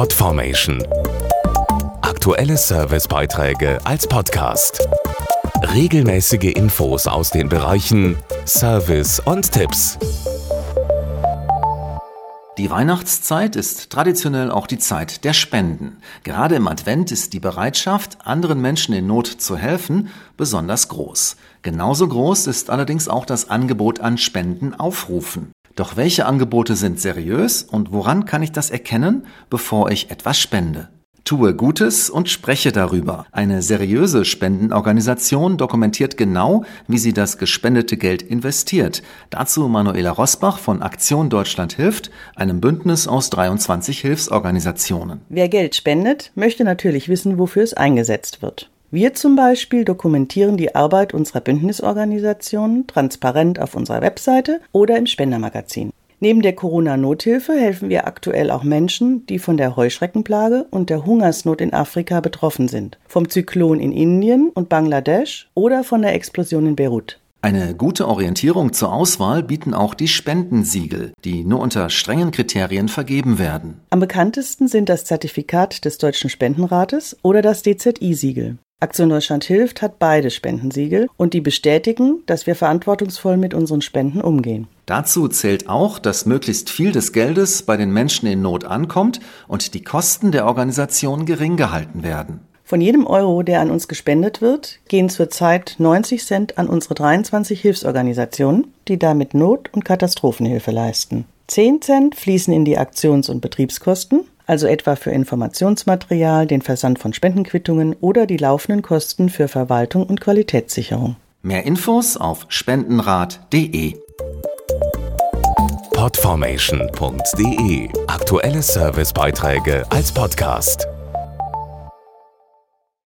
Podformation. Aktuelle Servicebeiträge als Podcast. Regelmäßige Infos aus den Bereichen Service und Tipps. Die Weihnachtszeit ist traditionell auch die Zeit der Spenden. Gerade im Advent ist die Bereitschaft, anderen Menschen in Not zu helfen, besonders groß. Genauso groß ist allerdings auch das Angebot an Spendenaufrufen. Doch welche Angebote sind seriös und woran kann ich das erkennen, bevor ich etwas spende? Tue Gutes und spreche darüber. Eine seriöse Spendenorganisation dokumentiert genau, wie sie das gespendete Geld investiert. Dazu Manuela Rosbach von Aktion Deutschland hilft, einem Bündnis aus 23 Hilfsorganisationen. Wer Geld spendet, möchte natürlich wissen, wofür es eingesetzt wird. Wir zum Beispiel dokumentieren die Arbeit unserer Bündnisorganisationen transparent auf unserer Webseite oder im Spendermagazin. Neben der Corona-Nothilfe helfen wir aktuell auch Menschen, die von der Heuschreckenplage und der Hungersnot in Afrika betroffen sind, vom Zyklon in Indien und Bangladesch oder von der Explosion in Beirut. Eine gute Orientierung zur Auswahl bieten auch die Spendensiegel, die nur unter strengen Kriterien vergeben werden. Am bekanntesten sind das Zertifikat des Deutschen Spendenrates oder das DZI-Siegel. Aktion Deutschland hilft hat beide Spendensiegel und die bestätigen, dass wir verantwortungsvoll mit unseren Spenden umgehen. Dazu zählt auch, dass möglichst viel des Geldes bei den Menschen in Not ankommt und die Kosten der Organisation gering gehalten werden. Von jedem Euro, der an uns gespendet wird, gehen zurzeit 90 Cent an unsere 23 Hilfsorganisationen, die damit Not- und Katastrophenhilfe leisten. 10 Cent fließen in die Aktions- und Betriebskosten, also etwa für Informationsmaterial, den Versand von Spendenquittungen oder die laufenden Kosten für Verwaltung und Qualitätssicherung. Mehr Infos auf spendenrat.de. Podformation.de Aktuelle Servicebeiträge als Podcast.